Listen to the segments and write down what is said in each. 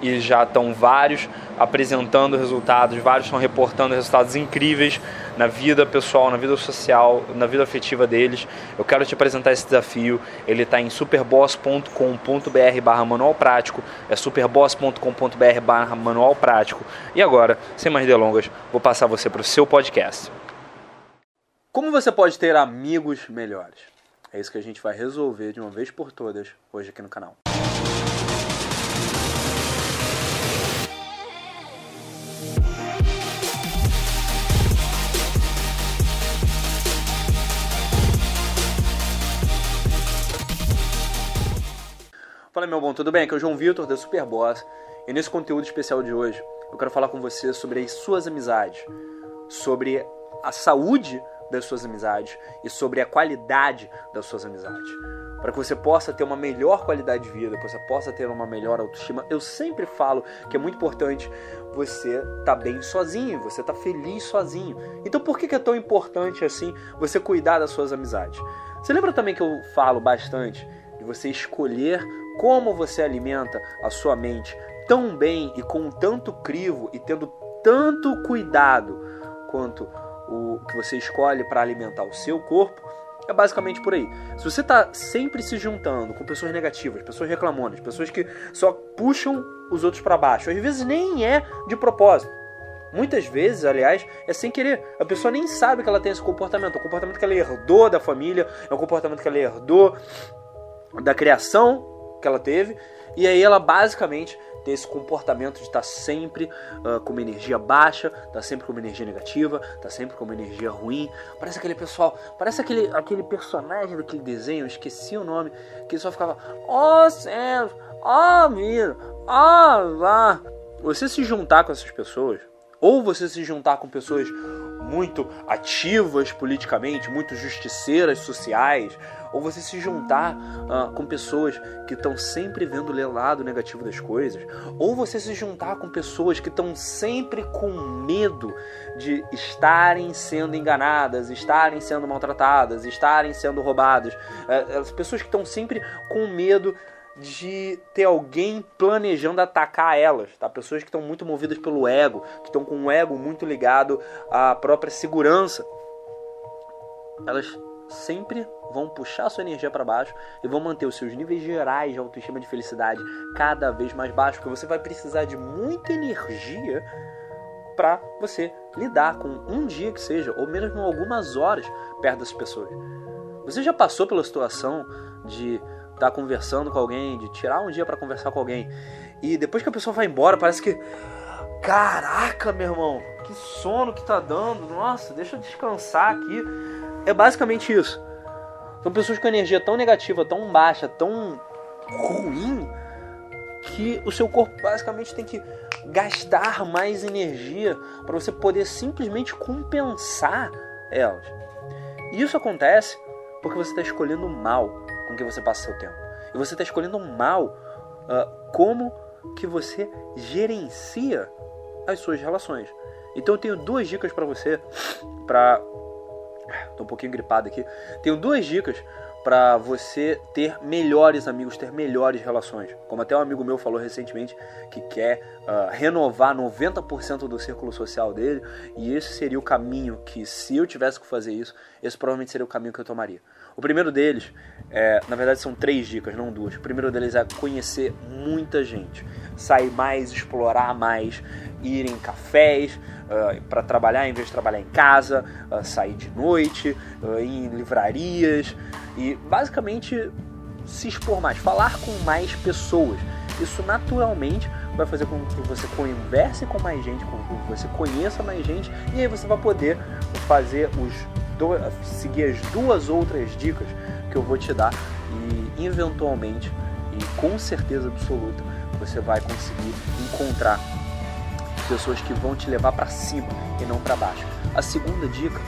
e já estão vários apresentando resultados, vários estão reportando resultados incríveis na vida pessoal, na vida social, na vida afetiva deles. Eu quero te apresentar esse desafio. Ele está em superboss.com.br barra manual prático. É superboss.com.br barra manual prático. E agora, sem mais delongas, vou passar você para o seu podcast. Como você pode ter amigos melhores? É isso que a gente vai resolver de uma vez por todas hoje aqui no canal. Fala meu bom, tudo bem? Aqui é o João Vitor da Superboss e nesse conteúdo especial de hoje eu quero falar com você sobre as suas amizades, sobre a saúde das suas amizades e sobre a qualidade das suas amizades. Para que você possa ter uma melhor qualidade de vida, que você possa ter uma melhor autoestima. Eu sempre falo que é muito importante você estar tá bem sozinho, você estar tá feliz sozinho. Então por que é tão importante assim você cuidar das suas amizades? Você lembra também que eu falo bastante de você escolher como você alimenta a sua mente tão bem e com tanto crivo e tendo tanto cuidado quanto o que você escolhe para alimentar o seu corpo, é basicamente por aí. Se você está sempre se juntando com pessoas negativas, pessoas reclamonas, pessoas que só puxam os outros para baixo, às vezes nem é de propósito. Muitas vezes, aliás, é sem querer. A pessoa nem sabe que ela tem esse comportamento. É um comportamento que ela herdou da família, é um comportamento que ela herdou da criação que ela teve. E aí ela basicamente tem esse comportamento de estar tá sempre uh, com uma energia baixa, tá sempre com uma energia negativa, tá sempre com uma energia ruim. Parece aquele pessoal, parece aquele, aquele personagem daquele desenho, eu esqueci o nome, que só ficava, oh, céus, ó oh, ó oh, lá. Você se juntar com essas pessoas, ou você se juntar com pessoas muito ativas politicamente, muito justiceiras sociais, ou você se juntar uh, com pessoas que estão sempre vendo o lado negativo das coisas, ou você se juntar com pessoas que estão sempre com medo de estarem sendo enganadas, estarem sendo maltratadas, estarem sendo roubadas, uh, as pessoas que estão sempre com medo de ter alguém planejando atacar elas, tá? Pessoas que estão muito movidas pelo ego, que estão com um ego muito ligado à própria segurança. Elas sempre vão puxar sua energia para baixo e vão manter os seus níveis gerais de autoestima de felicidade cada vez mais baixos, porque você vai precisar de muita energia para você lidar com um dia que seja, ou mesmo algumas horas perto das pessoas. Você já passou pela situação de tá conversando com alguém, de tirar um dia para conversar com alguém e depois que a pessoa vai embora, parece que caraca, meu irmão, que sono que tá dando. Nossa, deixa eu descansar aqui. É basicamente isso. São pessoas com energia tão negativa, tão baixa, tão ruim, que o seu corpo basicamente tem que gastar mais energia para você poder simplesmente compensar elas. E isso acontece porque você está escolhendo mal com que você passa seu tempo. E você está escolhendo mal uh, como que você gerencia as suas relações. Então eu tenho duas dicas para você para Tô um pouquinho gripado aqui. Tenho duas dicas para você ter melhores amigos, ter melhores relações. Como até um amigo meu falou recentemente que quer uh, renovar 90% do círculo social dele, e esse seria o caminho que, se eu tivesse que fazer isso, esse provavelmente seria o caminho que eu tomaria. O primeiro deles é, na verdade são três dicas, não duas. O primeiro deles é conhecer muita gente, sair mais, explorar mais, ir em cafés uh, para trabalhar em vez de trabalhar em casa, uh, sair de noite, uh, ir em livrarias e basicamente se expor mais, falar com mais pessoas. Isso naturalmente vai fazer com que você converse com mais gente, com que você conheça mais gente e aí você vai poder fazer os do, seguir as duas outras dicas que eu vou te dar e eventualmente e com certeza absoluta você vai conseguir encontrar pessoas que vão te levar para cima e não para baixo. A segunda dica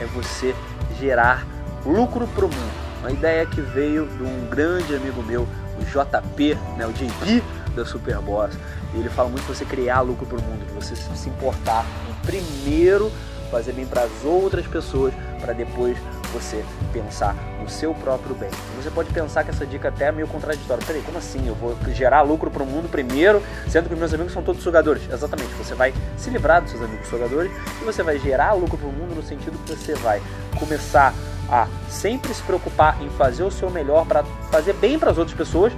é você gerar lucro para o mundo. Uma ideia que veio de um grande amigo meu, o JP, né, o JP da Superboss. Ele fala muito de você criar lucro para o mundo, de você se importar em primeiro fazer bem para as outras pessoas, para depois você pensar no seu próprio bem. Você pode pensar que essa dica até é meio contraditória. Peraí, como assim? Eu vou gerar lucro para o mundo primeiro, sendo que meus amigos são todos sugadores. Exatamente, você vai se livrar dos seus amigos sugadores e você vai gerar lucro para o mundo no sentido que você vai começar a sempre se preocupar em fazer o seu melhor para fazer bem para as outras pessoas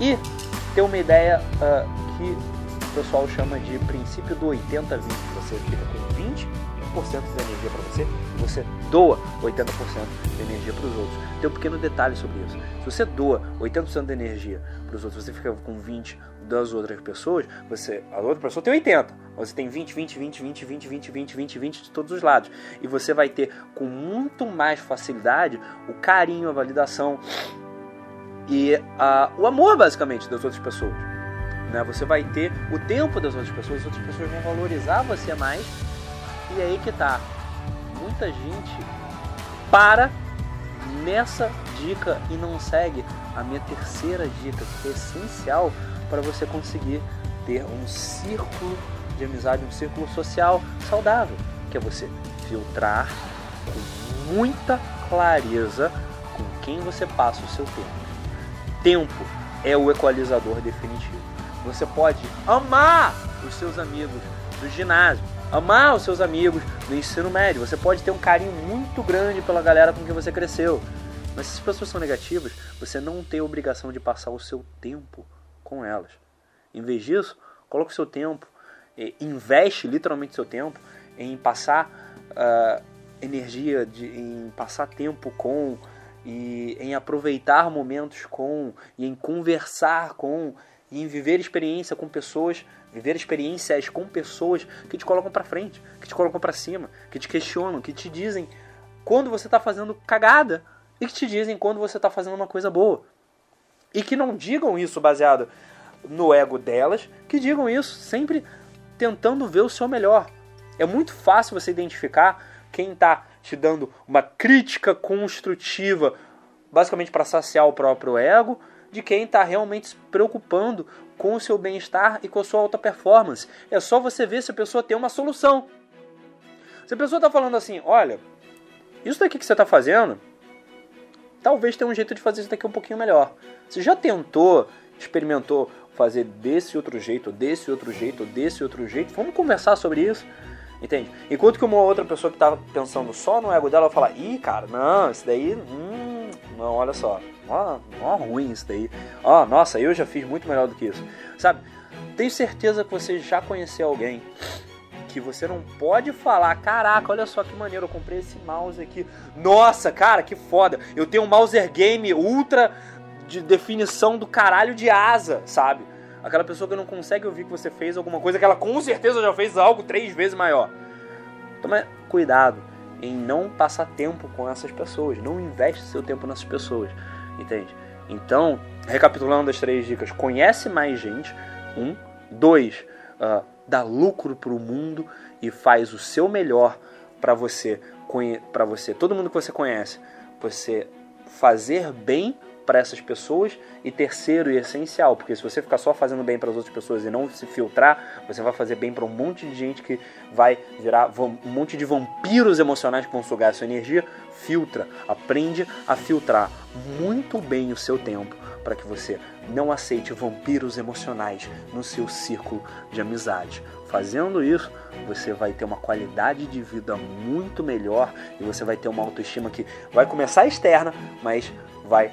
e ter uma ideia uh, que o pessoal chama de princípio do 80-20. Você fica com 20 da energia para você e você doa 80% da energia para os outros. Tem um pequeno detalhe sobre isso. Se você doa 80% da energia para os outros, você fica com 20 das outras pessoas, você a outra pessoa tem 80. Você tem 20, 20, 20, 20, 20, 20, 20, 20, 20 de todos os lados. E você vai ter com muito mais facilidade o carinho, a validação e a, o amor basicamente das outras pessoas. Né? Você vai ter o tempo das outras pessoas, as outras pessoas vão valorizar você mais e aí que tá. Muita gente para nessa dica e não segue a minha terceira dica, que é essencial para você conseguir ter um círculo de amizade, um círculo social saudável, que é você filtrar com muita clareza com quem você passa o seu tempo. Tempo é o equalizador definitivo. Você pode amar os seus amigos do ginásio, amar os seus amigos do ensino médio. Você pode ter um carinho muito grande pela galera com quem você cresceu. Mas se as pessoas são negativas, você não tem a obrigação de passar o seu tempo com elas. Em vez disso, coloque o seu tempo, investe literalmente seu tempo em passar uh, energia, de, em passar tempo com, e em aproveitar momentos com, e em conversar com, e em viver experiência com pessoas Viver experiências com pessoas que te colocam para frente, que te colocam para cima, que te questionam, que te dizem quando você tá fazendo cagada e que te dizem quando você tá fazendo uma coisa boa. E que não digam isso baseado no ego delas, que digam isso sempre tentando ver o seu melhor. É muito fácil você identificar quem está te dando uma crítica construtiva, basicamente para saciar o próprio ego, de quem está realmente se preocupando com o seu bem-estar e com a sua alta performance. É só você ver se a pessoa tem uma solução. Se a pessoa está falando assim, olha, isso daqui que você está fazendo, talvez tenha um jeito de fazer isso daqui um pouquinho melhor. Você já tentou, experimentou fazer desse outro jeito, desse outro jeito, desse outro jeito? Vamos conversar sobre isso. Entende? Enquanto que uma outra pessoa que está pensando só no ego dela vai falar, ih, cara, não, isso daí, hum, não, olha só, Ó, ó ruim isso daí. Ó, nossa, eu já fiz muito melhor do que isso. Sabe? Tenho certeza que você já conheceu alguém que você não pode falar, caraca, olha só que maneiro, eu comprei esse mouse aqui. Nossa, cara, que foda. Eu tenho um Mouser Game ultra de definição do caralho de asa, sabe? Aquela pessoa que não consegue ouvir que você fez alguma coisa que ela com certeza já fez algo três vezes maior. Toma cuidado em não passar tempo com essas pessoas, não investe seu tempo nessas pessoas entende? Então, recapitulando as três dicas, conhece mais gente, um, dois, uh, dá lucro para o mundo e faz o seu melhor para você, para você, todo mundo que você conhece, você fazer bem para essas pessoas e terceiro e essencial, porque se você ficar só fazendo bem para as outras pessoas e não se filtrar, você vai fazer bem para um monte de gente que vai virar um monte de vampiros emocionais que vão sugar a sua energia. Filtra, aprende a filtrar muito bem o seu tempo para que você não aceite vampiros emocionais no seu círculo de amizade. Fazendo isso, você vai ter uma qualidade de vida muito melhor e você vai ter uma autoestima que vai começar externa, mas vai,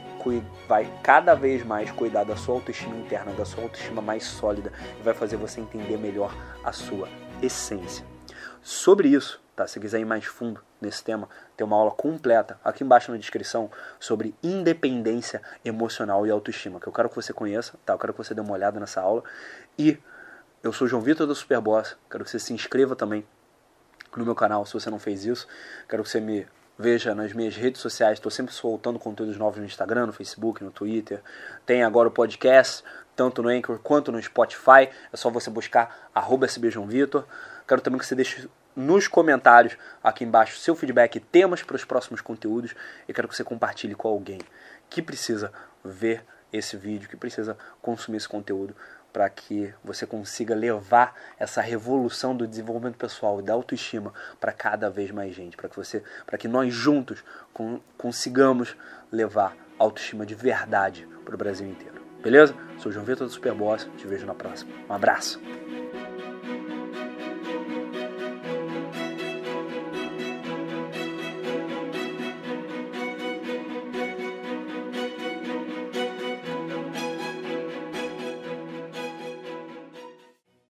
vai cada vez mais cuidar da sua autoestima interna, da sua autoestima mais sólida e vai fazer você entender melhor a sua essência. Sobre isso, tá? Se quiser ir mais fundo nesse tema, tem uma aula completa aqui embaixo na descrição sobre independência emocional e autoestima, que eu quero que você conheça, tá? Eu quero que você dê uma olhada nessa aula. E eu sou João Vitor do Superboss, quero que você se inscreva também no meu canal se você não fez isso. Quero que você me veja nas minhas redes sociais, estou sempre soltando conteúdos novos no Instagram, no Facebook, no Twitter. Tem agora o podcast, tanto no Anchor quanto no Spotify. É só você buscar arroba Vitor. Quero também que você deixe nos comentários aqui embaixo seu feedback temas para os próximos conteúdos. E quero que você compartilhe com alguém que precisa ver esse vídeo, que precisa consumir esse conteúdo para que você consiga levar essa revolução do desenvolvimento pessoal e da autoestima para cada vez mais gente, para que você, para que nós juntos consigamos levar autoestima de verdade para o Brasil inteiro. Beleza? Sou João Vitor do Superboss, te vejo na próxima. Um abraço.